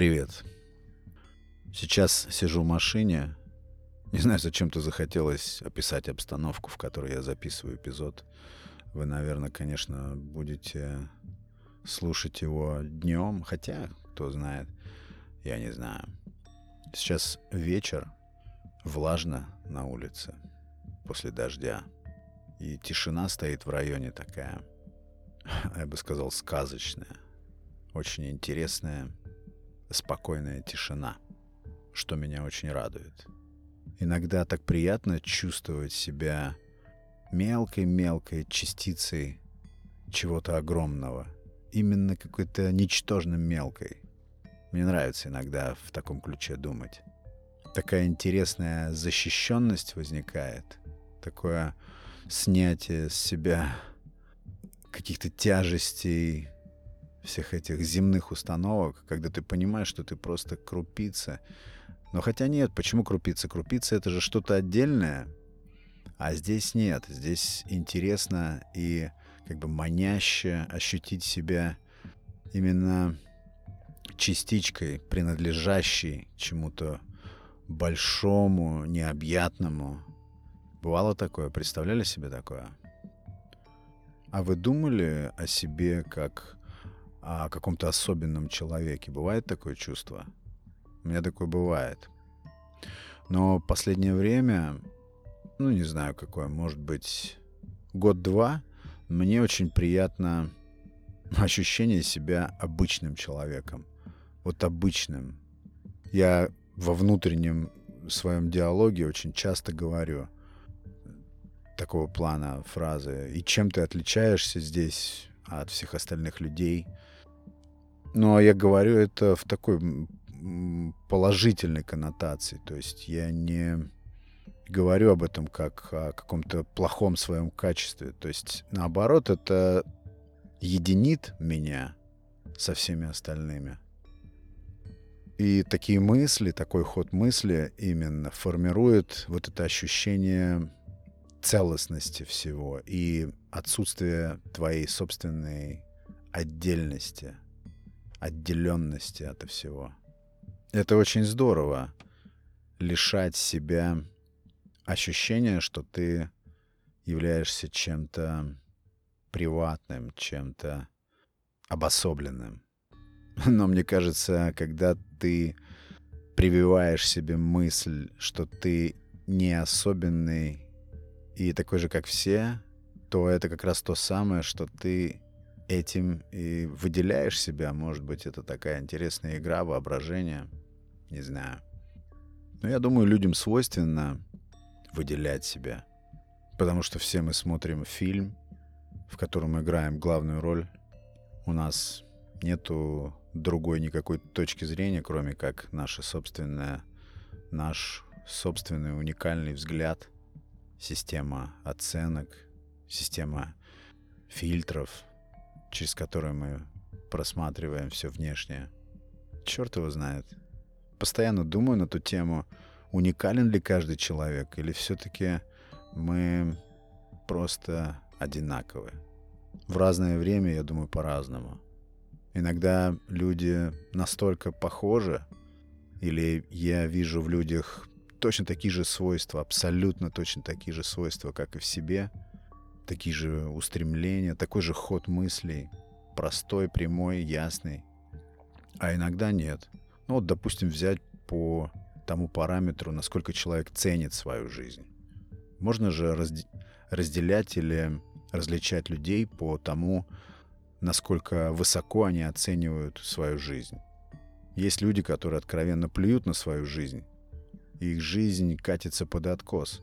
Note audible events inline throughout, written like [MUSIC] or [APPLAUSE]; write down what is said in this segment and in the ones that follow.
Привет. Сейчас сижу в машине. Не знаю, зачем-то захотелось описать обстановку, в которой я записываю эпизод. Вы, наверное, конечно, будете слушать его днем, хотя, кто знает, я не знаю. Сейчас вечер, влажно на улице после дождя. И тишина стоит в районе такая, я бы сказал, сказочная. Очень интересная, спокойная тишина, что меня очень радует. Иногда так приятно чувствовать себя мелкой-мелкой частицей чего-то огромного. Именно какой-то ничтожно мелкой. Мне нравится иногда в таком ключе думать. Такая интересная защищенность возникает. Такое снятие с себя каких-то тяжестей, всех этих земных установок, когда ты понимаешь, что ты просто крупица. Но хотя нет, почему крупица? Крупица это же что-то отдельное, а здесь нет. Здесь интересно и как бы маняще ощутить себя именно частичкой, принадлежащей чему-то большому, необъятному. Бывало такое? Представляли себе такое? А вы думали о себе как о каком-то особенном человеке? Бывает такое чувство? У меня такое бывает. Но последнее время, ну не знаю какое, может быть год-два, мне очень приятно [LAUGHS] ощущение себя обычным человеком. Вот обычным. Я во внутреннем своем диалоге очень часто говорю такого плана фразы. И чем ты отличаешься здесь от всех остальных людей? Но я говорю это в такой положительной коннотации. То есть я не говорю об этом как о каком-то плохом своем качестве. То есть наоборот, это единит меня со всеми остальными. И такие мысли, такой ход мысли именно формирует вот это ощущение целостности всего и отсутствие твоей собственной отдельности – отделенности от всего. Это очень здорово лишать себя ощущения, что ты являешься чем-то приватным, чем-то обособленным. [LAUGHS] Но мне кажется, когда ты прививаешь себе мысль, что ты не особенный и такой же, как все, то это как раз то самое, что ты этим и выделяешь себя. Может быть, это такая интересная игра, воображение. Не знаю. Но я думаю, людям свойственно выделять себя. Потому что все мы смотрим фильм, в котором мы играем главную роль. У нас нету другой никакой точки зрения, кроме как наша собственная, наш собственный уникальный взгляд, система оценок, система фильтров, через который мы просматриваем все внешнее. Черт его знает. Постоянно думаю на ту тему, уникален ли каждый человек, или все-таки мы просто одинаковы. В разное время, я думаю, по-разному. Иногда люди настолько похожи, или я вижу в людях точно такие же свойства, абсолютно точно такие же свойства, как и в себе – такие же устремления, такой же ход мыслей, простой, прямой, ясный. А иногда нет. Ну вот, допустим, взять по тому параметру, насколько человек ценит свою жизнь. Можно же разде- разделять или различать людей по тому, насколько высоко они оценивают свою жизнь. Есть люди, которые откровенно плюют на свою жизнь. Их жизнь катится под откос.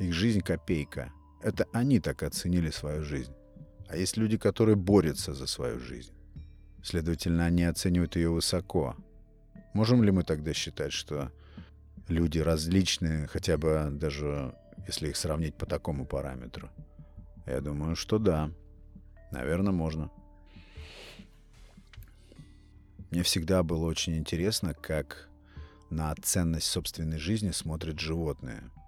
Их жизнь копейка – это они так оценили свою жизнь. А есть люди, которые борются за свою жизнь. Следовательно, они оценивают ее высоко. Можем ли мы тогда считать, что люди различные, хотя бы даже если их сравнить по такому параметру? Я думаю, что да. Наверное, можно. Мне всегда было очень интересно, как на ценность собственной жизни смотрят животные –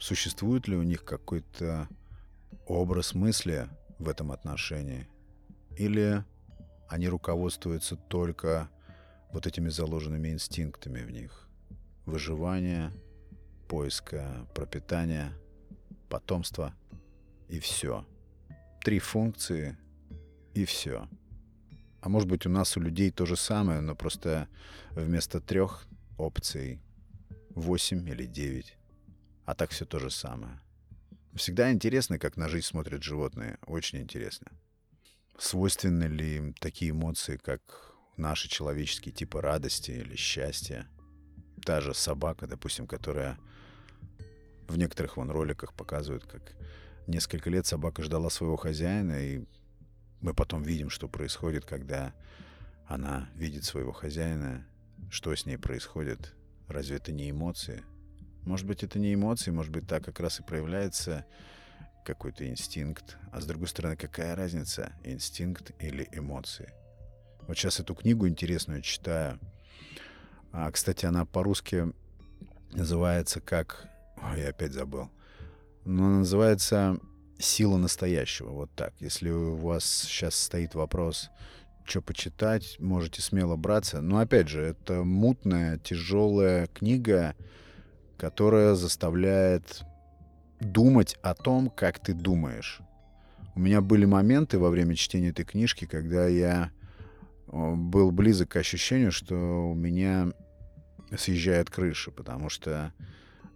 Существует ли у них какой-то образ мысли в этом отношении? Или они руководствуются только вот этими заложенными инстинктами в них. Выживание, поиска пропитания, потомства и все. Три функции и все. А может быть у нас у людей то же самое, но просто вместо трех опций восемь или девять. А так все то же самое. Всегда интересно, как на жизнь смотрят животные. Очень интересно. Свойственны ли им такие эмоции, как наши человеческие типы радости или счастья? Та же собака, допустим, которая в некоторых вон роликах показывают, как несколько лет собака ждала своего хозяина, и мы потом видим, что происходит, когда она видит своего хозяина, что с ней происходит. Разве это не эмоции? Может быть, это не эмоции, может быть, так как раз и проявляется какой-то инстинкт. А с другой стороны, какая разница, инстинкт или эмоции? Вот сейчас эту книгу интересную читаю. А, кстати, она по-русски называется как Ой, я опять забыл. Но она называется «Сила настоящего». Вот так. Если у вас сейчас стоит вопрос, что почитать, можете смело браться. Но опять же, это мутная, тяжелая книга, которая заставляет думать о том, как ты думаешь. У меня были моменты во время чтения этой книжки, когда я был близок к ощущению, что у меня съезжает крыша, потому что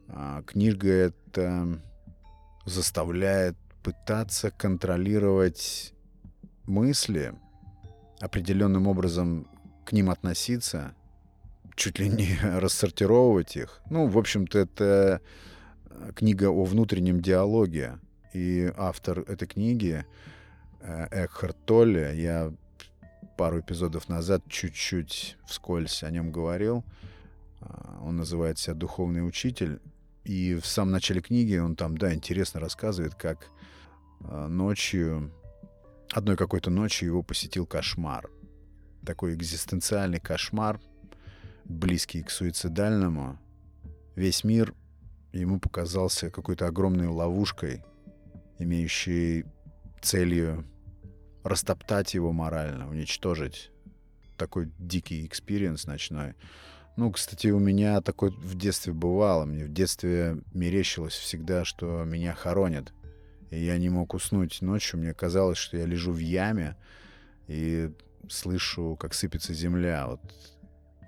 а, книга это заставляет пытаться контролировать мысли, определенным образом к ним относиться, чуть ли не [LAUGHS] рассортировывать их. Ну, в общем-то, это э, книга о внутреннем диалоге. И автор этой книги, э, Экхард Толле, я пару эпизодов назад чуть-чуть вскользь о нем говорил. А, он называет себя «Духовный учитель». И в самом начале книги он там, да, интересно рассказывает, как э, ночью, одной какой-то ночью его посетил кошмар. Такой экзистенциальный кошмар, близкий к суицидальному. Весь мир ему показался какой-то огромной ловушкой, имеющей целью растоптать его морально, уничтожить. Такой дикий experience ночной. Ну, кстати, у меня такое в детстве бывало. Мне в детстве мерещилось всегда, что меня хоронят. И я не мог уснуть ночью. Мне казалось, что я лежу в яме и слышу, как сыпется земля. Вот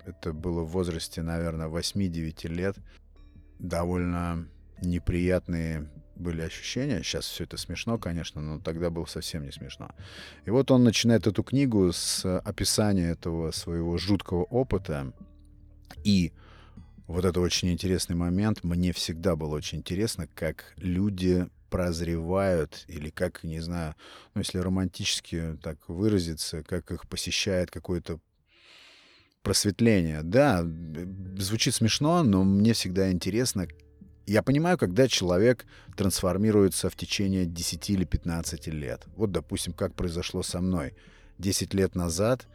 это было в возрасте, наверное, 8-9 лет. Довольно неприятные были ощущения. Сейчас все это смешно, конечно, но тогда было совсем не смешно. И вот он начинает эту книгу с описания этого своего жуткого опыта. И вот это очень интересный момент. Мне всегда было очень интересно, как люди прозревают или как, не знаю, ну, если романтически так выразиться, как их посещает какое-то просветление. Да, звучит смешно, но мне всегда интересно. Я понимаю, когда человек трансформируется в течение 10 или 15 лет. Вот, допустим, как произошло со мной. 10 лет назад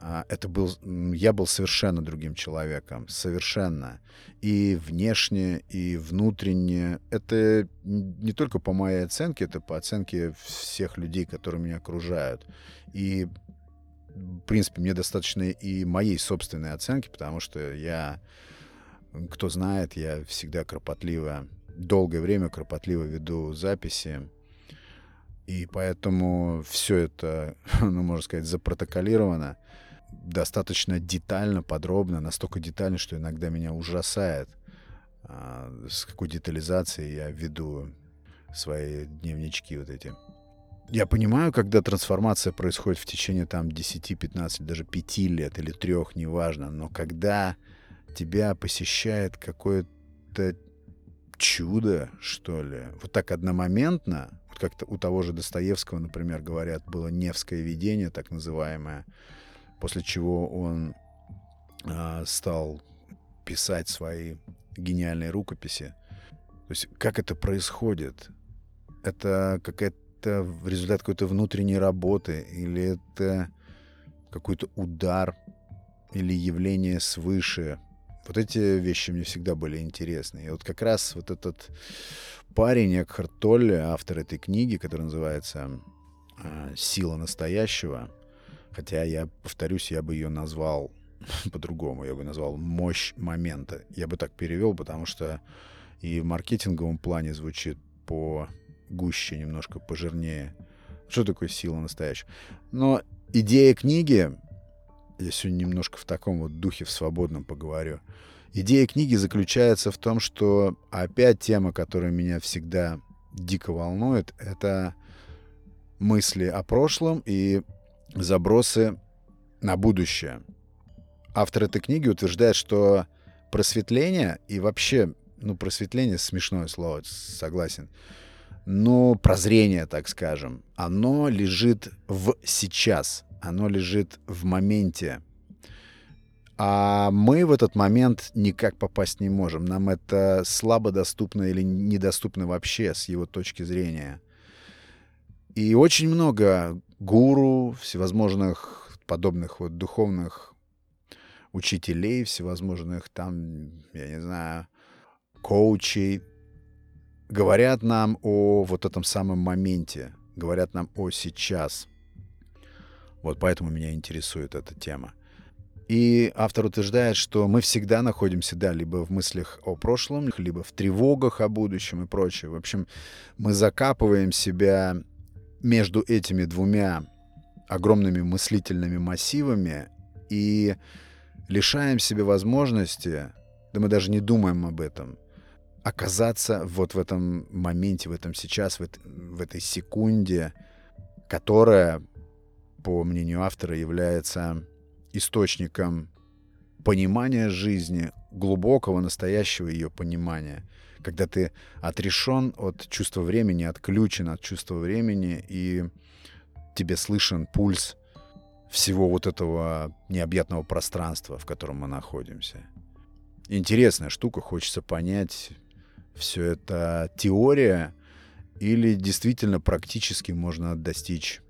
а, это был, я был совершенно другим человеком, совершенно. И внешне, и внутренне. Это не только по моей оценке, это по оценке всех людей, которые меня окружают. И, в принципе, мне достаточно и моей собственной оценки, потому что я, кто знает, я всегда кропотливо, долгое время кропотливо веду записи. И поэтому все это, [LAUGHS] ну, можно сказать, запротоколировано достаточно детально, подробно, настолько детально, что иногда меня ужасает, а, с какой детализацией я веду свои дневнички вот эти. Я понимаю, когда трансформация происходит в течение там 10, 15, даже 5 лет или 3, неважно, но когда тебя посещает какое-то чудо, что ли, вот так одномоментно, вот как-то у того же Достоевского, например, говорят, было Невское видение, так называемое, после чего он э, стал писать свои гениальные рукописи. То есть как это происходит? Это какая-то результат какой-то внутренней работы или это какой-то удар или явление свыше? Вот эти вещи мне всегда были интересны. И вот как раз вот этот парень Экхарт Толле, автор этой книги, которая называется «Сила настоящего», Хотя я, повторюсь, я бы ее назвал [LAUGHS] по-другому, я бы назвал мощь момента. Я бы так перевел, потому что и в маркетинговом плане звучит по гуще, немножко пожирнее. Что такое сила настоящая? Но идея книги, я сегодня немножко в таком вот духе, в свободном поговорю. Идея книги заключается в том, что опять тема, которая меня всегда дико волнует, это мысли о прошлом и забросы на будущее. Автор этой книги утверждает, что просветление и вообще, ну, просветление смешное слово, согласен, но прозрение, так скажем, оно лежит в сейчас, оно лежит в моменте. А мы в этот момент никак попасть не можем. Нам это слабо доступно или недоступно вообще с его точки зрения. И очень много гуру, всевозможных подобных вот духовных учителей, всевозможных там, я не знаю, коучей, говорят нам о вот этом самом моменте, говорят нам о сейчас. Вот поэтому меня интересует эта тема. И автор утверждает, что мы всегда находимся, да, либо в мыслях о прошлом, либо в тревогах о будущем и прочее. В общем, мы закапываем себя между этими двумя огромными мыслительными массивами и лишаем себе возможности, да мы даже не думаем об этом, оказаться вот в этом моменте, в этом сейчас, в, в этой секунде, которая, по мнению автора, является источником понимания жизни, глубокого, настоящего ее понимания — когда ты отрешен от чувства времени, отключен от чувства времени, и тебе слышен пульс всего вот этого необъятного пространства, в котором мы находимся. Интересная штука, хочется понять, все это теория или действительно практически можно достичь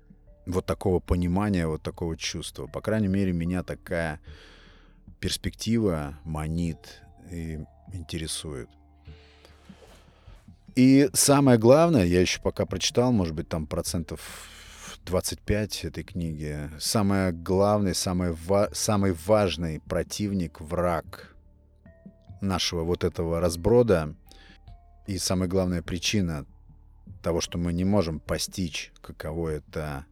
вот такого понимания, вот такого чувства. По крайней мере, меня такая перспектива манит и интересует. И самое главное, я еще пока прочитал, может быть, там процентов 25 этой книги. Самое главное, самое ва- самый важный противник, враг нашего вот этого разброда и самая главная причина того, что мы не можем постичь, каково это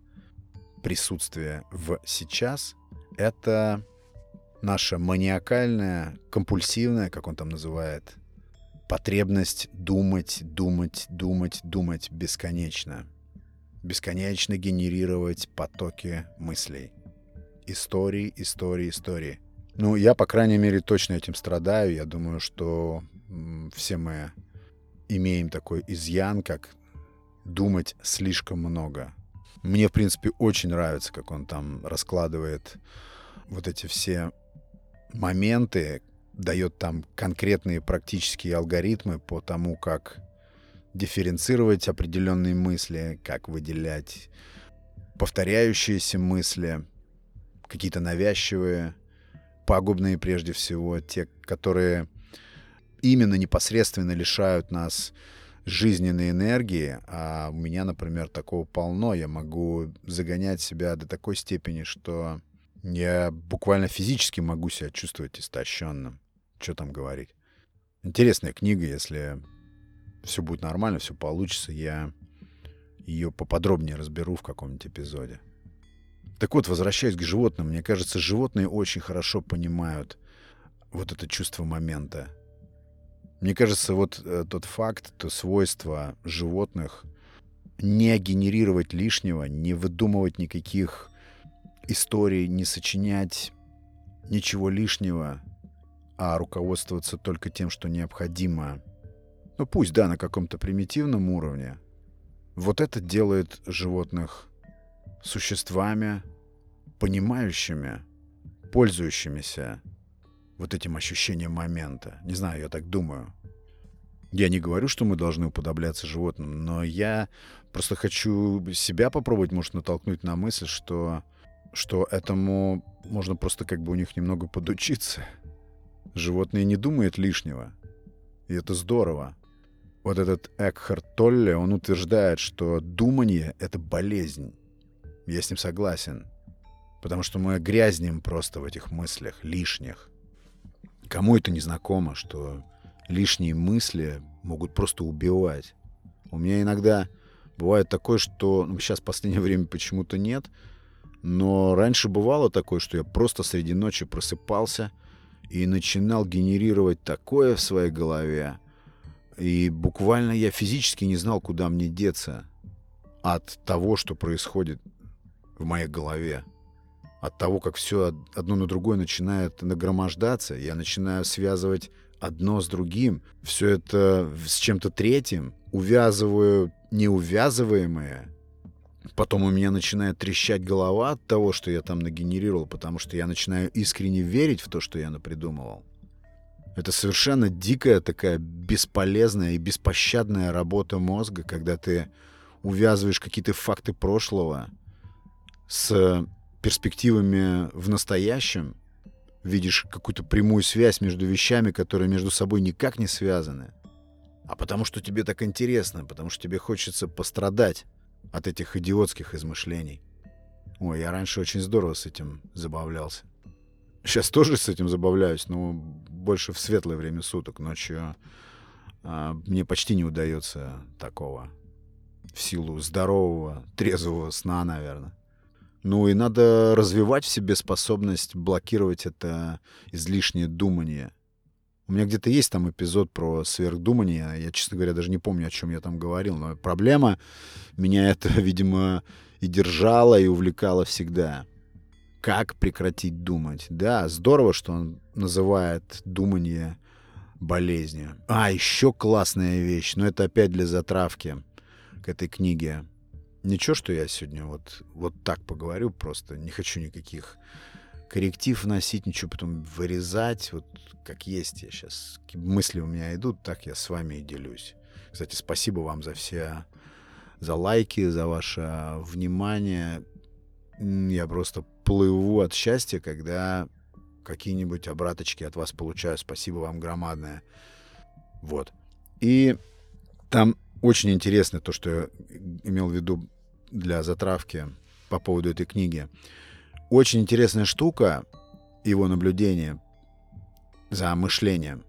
присутствие в сейчас, это наша маниакальная, компульсивная, как он там называет, потребность думать, думать, думать, думать бесконечно. Бесконечно генерировать потоки мыслей. Истории, истории, истории. Ну, я, по крайней мере, точно этим страдаю. Я думаю, что все мы имеем такой изъян, как думать слишком много. Мне, в принципе, очень нравится, как он там раскладывает вот эти все моменты, дает там конкретные практические алгоритмы по тому, как дифференцировать определенные мысли, как выделять повторяющиеся мысли, какие-то навязчивые, пагубные прежде всего, те, которые именно непосредственно лишают нас жизненной энергии, а у меня, например, такого полно, я могу загонять себя до такой степени, что я буквально физически могу себя чувствовать истощенным. Что там говорить. Интересная книга, если все будет нормально, все получится, я ее поподробнее разберу в каком-нибудь эпизоде. Так вот, возвращаясь к животным, мне кажется, животные очень хорошо понимают вот это чувство момента. Мне кажется, вот э, тот факт, то свойство животных не генерировать лишнего, не выдумывать никаких историй, не сочинять ничего лишнего, а руководствоваться только тем, что необходимо, ну пусть, да, на каком-то примитивном уровне, вот это делает животных существами, понимающими, пользующимися вот этим ощущением момента. Не знаю, я так думаю. Я не говорю, что мы должны уподобляться животным, но я просто хочу себя попробовать, может, натолкнуть на мысль, что, что этому можно просто как бы у них немного подучиться. Животные не думают лишнего. И это здорово. Вот этот Экхард Толле, он утверждает, что думание — это болезнь. Я с ним согласен. Потому что мы грязнем просто в этих мыслях, лишних. Кому это не знакомо, что лишние мысли могут просто убивать? У меня иногда бывает такое, что ну, сейчас в последнее [LAUGHS] время почему-то нет, но раньше бывало такое, что я просто среди ночи просыпался и начинал генерировать такое в своей голове, и буквально я физически не знал, куда мне деться от того, что происходит в моей голове. От того, как все одно на другое начинает нагромождаться, я начинаю связывать одно с другим, все это с чем-то третьим, увязываю неувязываемое. Потом у меня начинает трещать голова от того, что я там нагенерировал, потому что я начинаю искренне верить в то, что я напридумывал. Это совершенно дикая такая бесполезная и беспощадная работа мозга, когда ты увязываешь какие-то факты прошлого с перспективами в настоящем, видишь какую-то прямую связь между вещами, которые между собой никак не связаны, а потому что тебе так интересно, потому что тебе хочется пострадать от этих идиотских измышлений. Ой, я раньше очень здорово с этим забавлялся. Сейчас тоже с этим забавляюсь, но больше в светлое время суток. Ночью а, мне почти не удается такого. В силу здорового, трезвого сна, наверное. Ну и надо развивать в себе способность блокировать это излишнее думание. У меня где-то есть там эпизод про сверхдумание. Я, честно говоря, даже не помню, о чем я там говорил. Но проблема меня [LAUGHS] это, видимо, и держала, и увлекала всегда как прекратить думать. Да, здорово, что он называет думание болезнью. А, еще классная вещь, но это опять для затравки к этой книге. Ничего, что я сегодня вот, вот так поговорю, просто не хочу никаких корректив вносить, ничего потом вырезать, вот как есть я сейчас. Мысли у меня идут, так я с вами и делюсь. Кстати, спасибо вам за все, за лайки, за ваше внимание. Я просто плыву от счастья, когда какие-нибудь обраточки от вас получаю. Спасибо вам громадное. Вот. И там очень интересно то, что я имел в виду для затравки по поводу этой книги. Очень интересная штука, его наблюдение за мышлением.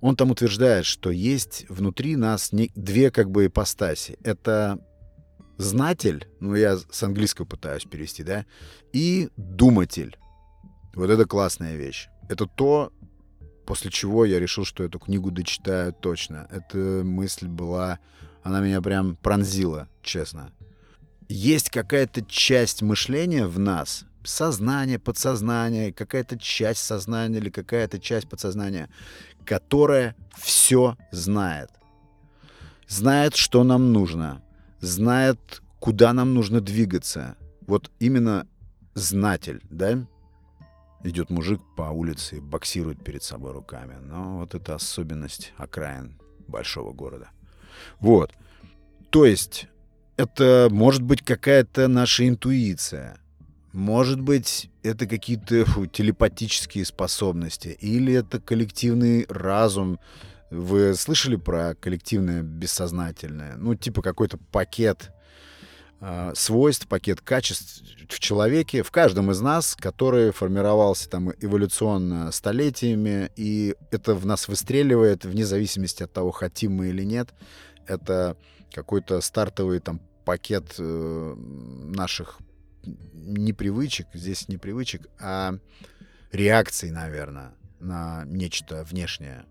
Он там утверждает, что есть внутри нас две как бы ипостаси. Это знатель, ну я с английского пытаюсь перевести, да, и думатель. Вот это классная вещь. Это то, после чего я решил, что эту книгу дочитаю точно. Эта мысль была, она меня прям пронзила, честно. Есть какая-то часть мышления в нас, сознание, подсознание, какая-то часть сознания или какая-то часть подсознания, которая все знает. Знает, что нам нужно, знает, куда нам нужно двигаться. Вот именно знатель, да? Идет мужик по улице и боксирует перед собой руками. Но вот это особенность окраин большого города. Вот. То есть это может быть какая-то наша интуиция. Может быть, это какие-то телепатические способности. Или это коллективный разум, вы слышали про коллективное бессознательное? Ну, типа какой-то пакет э, свойств, пакет качеств человеке, в каждом из нас, который формировался там эволюционно столетиями, и это в нас выстреливает вне зависимости от того, хотим мы или нет. Это какой-то стартовый там пакет э, наших непривычек, здесь не привычек, а реакций, наверное, на нечто внешнее.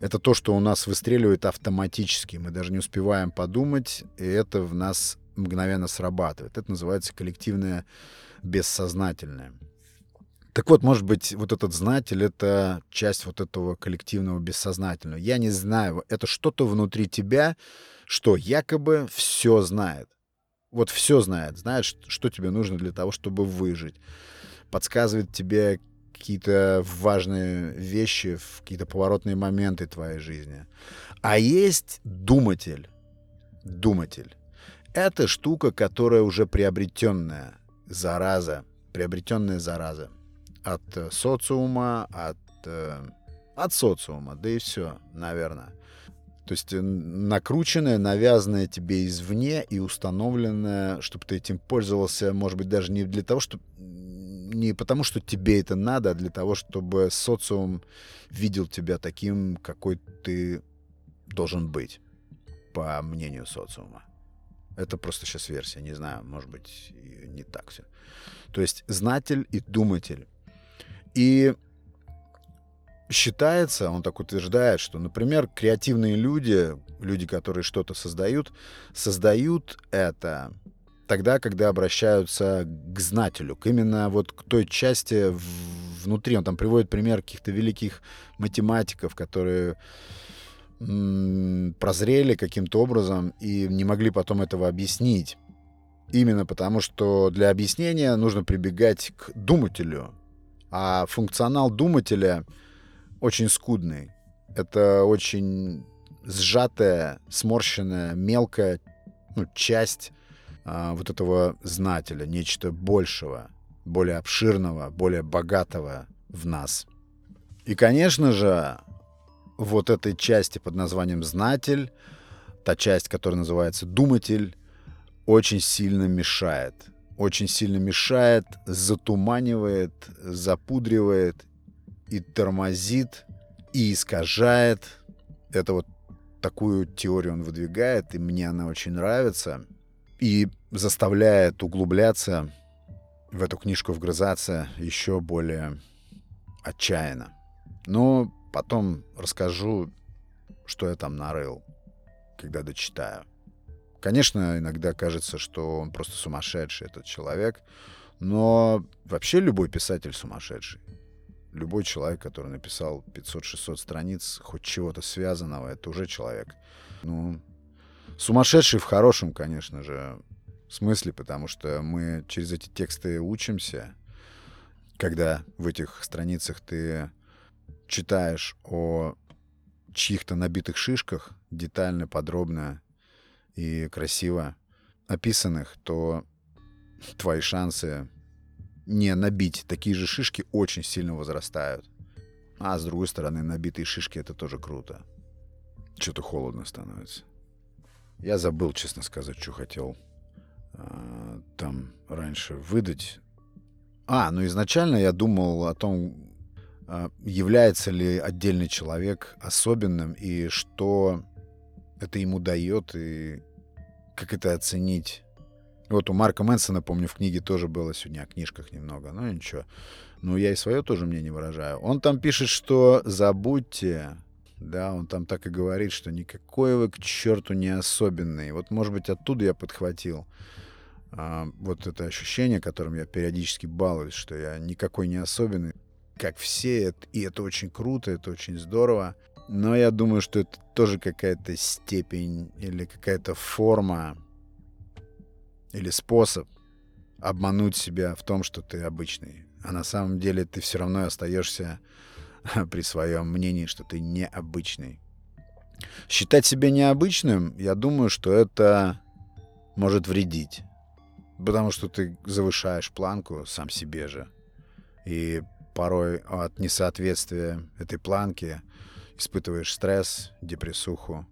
Это то, что у нас выстреливает автоматически. Мы даже не успеваем подумать, и это в нас мгновенно срабатывает. Это называется коллективное бессознательное. Так вот, может быть, вот этот знатель — это часть вот этого коллективного бессознательного. Я не знаю, это что-то внутри тебя, что якобы все знает. Вот все знает, знает, что тебе нужно для того, чтобы выжить. Подсказывает тебе какие-то важные вещи, какие-то поворотные моменты твоей жизни. А есть думатель. Думатель. Это штука, которая уже приобретенная зараза, приобретенная зараза от э, социума, от, э, от социума, да и все, наверное. То есть э, накрученная, навязанная тебе извне и установленная, чтобы ты этим пользовался, может быть, даже не для того, чтобы не потому, что тебе это надо, а для того, чтобы социум видел тебя таким, какой ты должен быть, по мнению социума. Это просто сейчас версия, не знаю, может быть, не так все. То есть знатель и думатель. И считается, он так утверждает, что, например, креативные люди, люди, которые что-то создают, создают это тогда, когда обращаются к знателю, к именно вот к той части внутри. Он там приводит пример каких-то великих математиков, которые прозрели каким-то образом и не могли потом этого объяснить. Именно потому, что для объяснения нужно прибегать к думателю. А функционал думателя очень скудный. Это очень сжатая, сморщенная, мелкая ну, часть а, вот этого знателя, нечто большего, более обширного, более богатого в нас. И, конечно же, вот этой части под названием «знатель», та часть, которая называется «думатель», очень сильно мешает. Очень сильно мешает, затуманивает, запудривает и тормозит, и искажает. Это вот такую теорию он выдвигает, и мне она очень нравится и заставляет углубляться в эту книжку, вгрызаться еще более отчаянно. Но потом расскажу, что я там нарыл, когда дочитаю. Конечно, иногда кажется, что он просто сумасшедший, этот человек, но вообще любой писатель сумасшедший. Любой человек, который написал 500-600 страниц хоть чего-то связанного, это уже человек. Ну, Сумасшедший в хорошем, конечно же, смысле, потому что мы через эти тексты учимся, когда в этих страницах ты читаешь о чьих-то набитых шишках детально, подробно и красиво описанных, то твои шансы не набить такие же шишки очень сильно возрастают. А с другой стороны, набитые шишки это тоже круто. Что-то холодно становится. Я забыл, честно сказать, что хотел э, там раньше выдать. А, ну изначально я думал о том, является ли отдельный человек особенным и что это ему дает и как это оценить. Вот у Марка Мэнсона, помню, в книге тоже было сегодня о книжках немного, но ничего. Ну, я и свое тоже мнение выражаю. Он там пишет, что забудьте да, он там так и говорит, что никакой вы к черту не особенный. Вот, может быть, оттуда я подхватил а, вот это ощущение, которым я периодически балуюсь, что я никакой не особенный, как все, и это очень круто, это очень здорово. Но я думаю, что это тоже какая-то степень или какая-то форма или способ обмануть себя в том, что ты обычный. А на самом деле ты все равно остаешься при своем мнении, что ты необычный. Считать себя необычным, я думаю, что это может вредить. Потому что ты завышаешь планку сам себе же. И порой от несоответствия этой планки испытываешь стресс, депрессуху.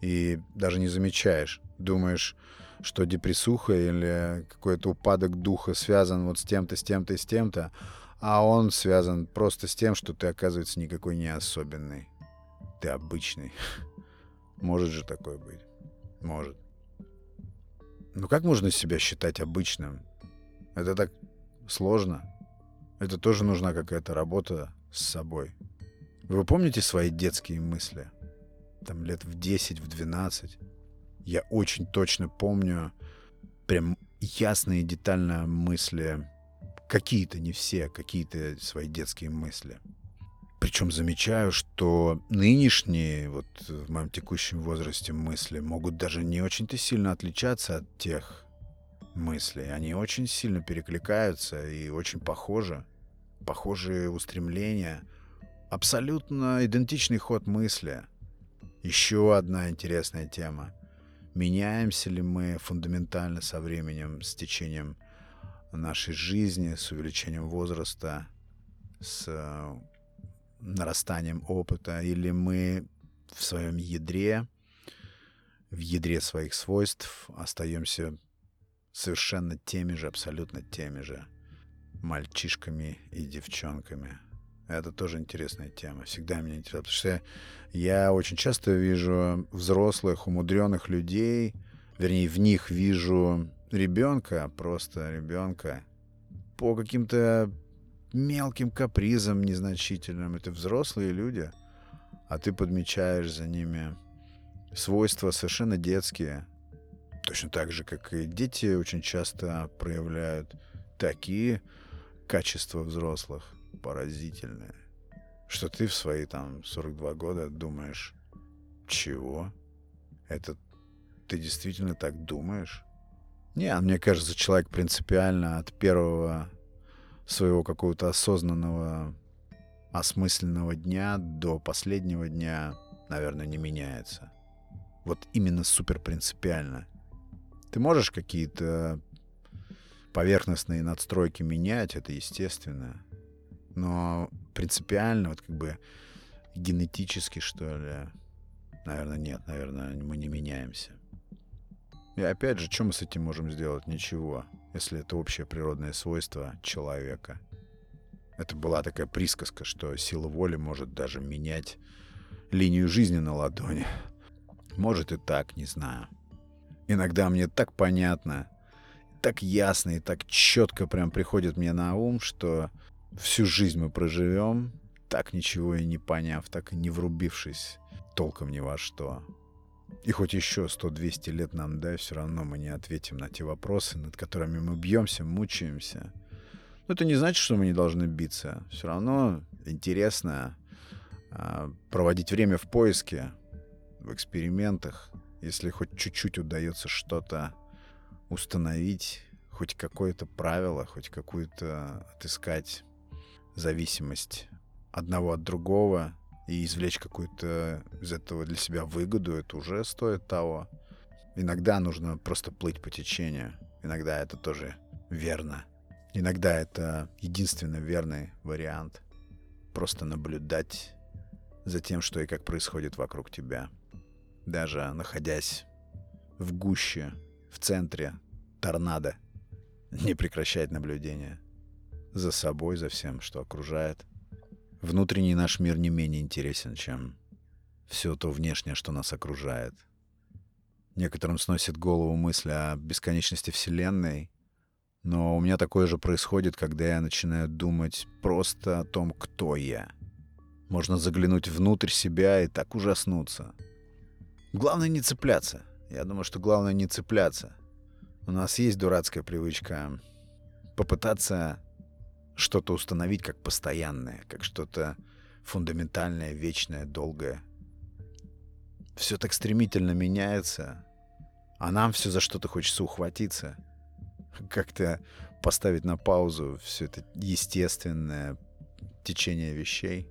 И даже не замечаешь. Думаешь, что депрессуха или какой-то упадок духа связан вот с тем-то, с тем-то и с тем-то а он связан просто с тем, что ты, оказывается, никакой не особенный. Ты обычный. [LAUGHS] Может же такое быть? Может. Но как можно себя считать обычным? Это так сложно. Это тоже нужна какая-то работа с собой. Вы помните свои детские мысли? Там лет в 10, в 12. Я очень точно помню прям ясные детально мысли какие-то, не все, какие-то свои детские мысли. Причем замечаю, что нынешние, вот в моем текущем возрасте мысли могут даже не очень-то сильно отличаться от тех мыслей. Они очень сильно перекликаются и очень похожи. Похожие устремления. Абсолютно идентичный ход мысли. Еще одна интересная тема. Меняемся ли мы фундаментально со временем, с течением нашей жизни, с увеличением возраста, с э, нарастанием опыта, или мы в своем ядре, в ядре своих свойств остаемся совершенно теми же, абсолютно теми же. мальчишками и девчонками. Это тоже интересная тема. Всегда меня интересует. Потому что я очень часто вижу взрослых, умудренных людей, вернее, в них вижу ребенка, просто ребенка, по каким-то мелким капризам незначительным. Это взрослые люди, а ты подмечаешь за ними свойства совершенно детские. Точно так же, как и дети очень часто проявляют такие качества взрослых поразительные, что ты в свои там 42 года думаешь, чего? Это ты действительно так думаешь? Не, мне кажется, человек принципиально от первого своего какого-то осознанного, осмысленного дня до последнего дня, наверное, не меняется. Вот именно супер принципиально. Ты можешь какие-то поверхностные надстройки менять, это естественно. Но принципиально, вот как бы генетически, что ли, наверное, нет, наверное, мы не меняемся. И опять же, что мы с этим можем сделать? Ничего, если это общее природное свойство человека. Это была такая присказка, что сила воли может даже менять линию жизни на ладони. Может и так, не знаю. Иногда мне так понятно, так ясно и так четко прям приходит мне на ум, что всю жизнь мы проживем, так ничего и не поняв, так и не врубившись толком ни во что. И хоть еще 100-200 лет нам дай, все равно мы не ответим на те вопросы, над которыми мы бьемся, мучаемся. Но это не значит, что мы не должны биться. Все равно интересно а, проводить время в поиске, в экспериментах, если хоть чуть-чуть удается что-то установить, хоть какое-то правило, хоть какую-то отыскать зависимость одного от другого и извлечь какую-то из этого для себя выгоду, это уже стоит того. Иногда нужно просто плыть по течению. Иногда это тоже верно. Иногда это единственно верный вариант. Просто наблюдать за тем, что и как происходит вокруг тебя. Даже находясь в гуще, в центре торнадо, не прекращать наблюдение за собой, за всем, что окружает. Внутренний наш мир не менее интересен, чем все то внешнее, что нас окружает. Некоторым сносит голову мысль о бесконечности Вселенной, но у меня такое же происходит, когда я начинаю думать просто о том, кто я. Можно заглянуть внутрь себя и так ужаснуться. Главное не цепляться. Я думаю, что главное не цепляться. У нас есть дурацкая привычка попытаться что-то установить как постоянное, как что-то фундаментальное, вечное, долгое. Все так стремительно меняется, а нам все за что-то хочется ухватиться, как-то поставить на паузу все это естественное течение вещей,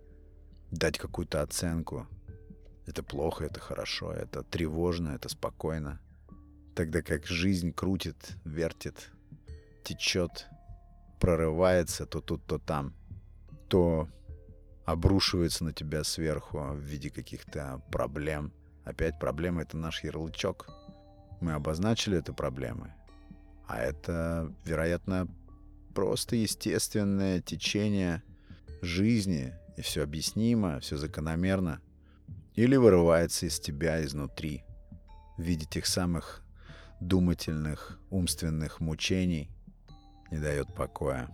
дать какую-то оценку. Это плохо, это хорошо, это тревожно, это спокойно. Тогда как жизнь крутит, вертит, течет, прорывается то тут, то там, то обрушивается на тебя сверху в виде каких-то проблем. Опять проблема — это наш ярлычок. Мы обозначили это проблемы. А это, вероятно, просто естественное течение жизни, и все объяснимо, все закономерно. Или вырывается из тебя изнутри в виде тех самых думательных, умственных мучений, не дает покоя.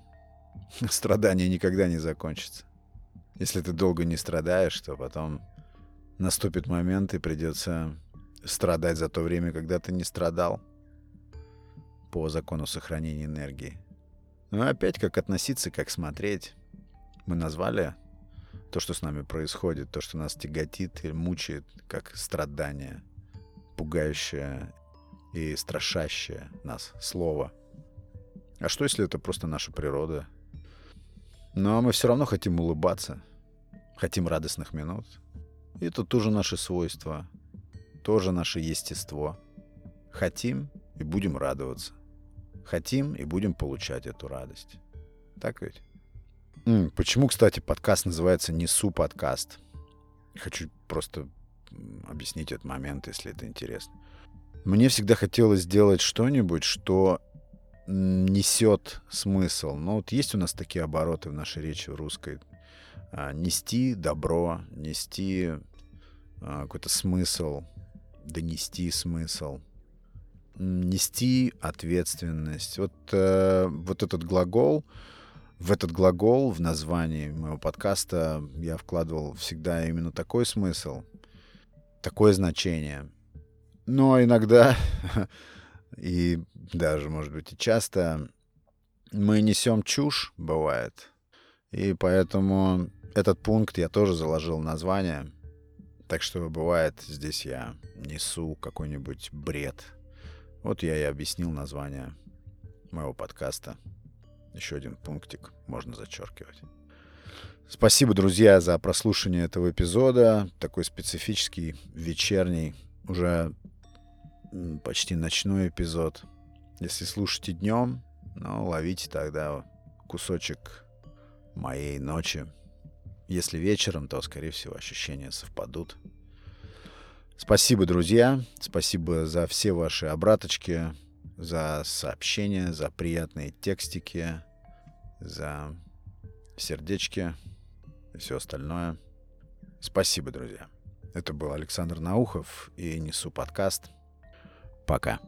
[LAUGHS] Страдание никогда не закончится. Если ты долго не страдаешь, то потом наступит момент и придется страдать за то время, когда ты не страдал по закону сохранения энергии. Ну и опять, как относиться, как смотреть. Мы назвали то, что с нами происходит, то, что нас тяготит или мучает, как страдание, пугающее и страшащее нас слово – а что, если это просто наша природа? Но мы все равно хотим улыбаться, хотим радостных минут. И это тоже наши свойства, тоже наше естество. Хотим и будем радоваться. Хотим и будем получать эту радость. Так ведь? Почему, кстати, подкаст называется «Несу подкаст»? Хочу просто объяснить этот момент, если это интересно. Мне всегда хотелось сделать что-нибудь, что несет смысл. Но вот есть у нас такие обороты в нашей речи русской. А, нести добро, нести а, какой-то смысл, донести смысл, нести ответственность. Вот, э, вот этот глагол, в этот глагол в названии моего подкаста я вкладывал всегда именно такой смысл, такое значение. Но иногда [LAUGHS] и даже, может быть, и часто мы несем чушь, бывает. И поэтому этот пункт я тоже заложил название. Так что бывает, здесь я несу какой-нибудь бред. Вот я и объяснил название моего подкаста. Еще один пунктик можно зачеркивать. Спасибо, друзья, за прослушивание этого эпизода. Такой специфический, вечерний, уже почти ночной эпизод. Если слушаете днем, ну, ловите тогда кусочек моей ночи. Если вечером, то, скорее всего, ощущения совпадут. Спасибо, друзья. Спасибо за все ваши обраточки, за сообщения, за приятные текстики, за сердечки и все остальное. Спасибо, друзья. Это был Александр Наухов и Несу подкаст. Пока.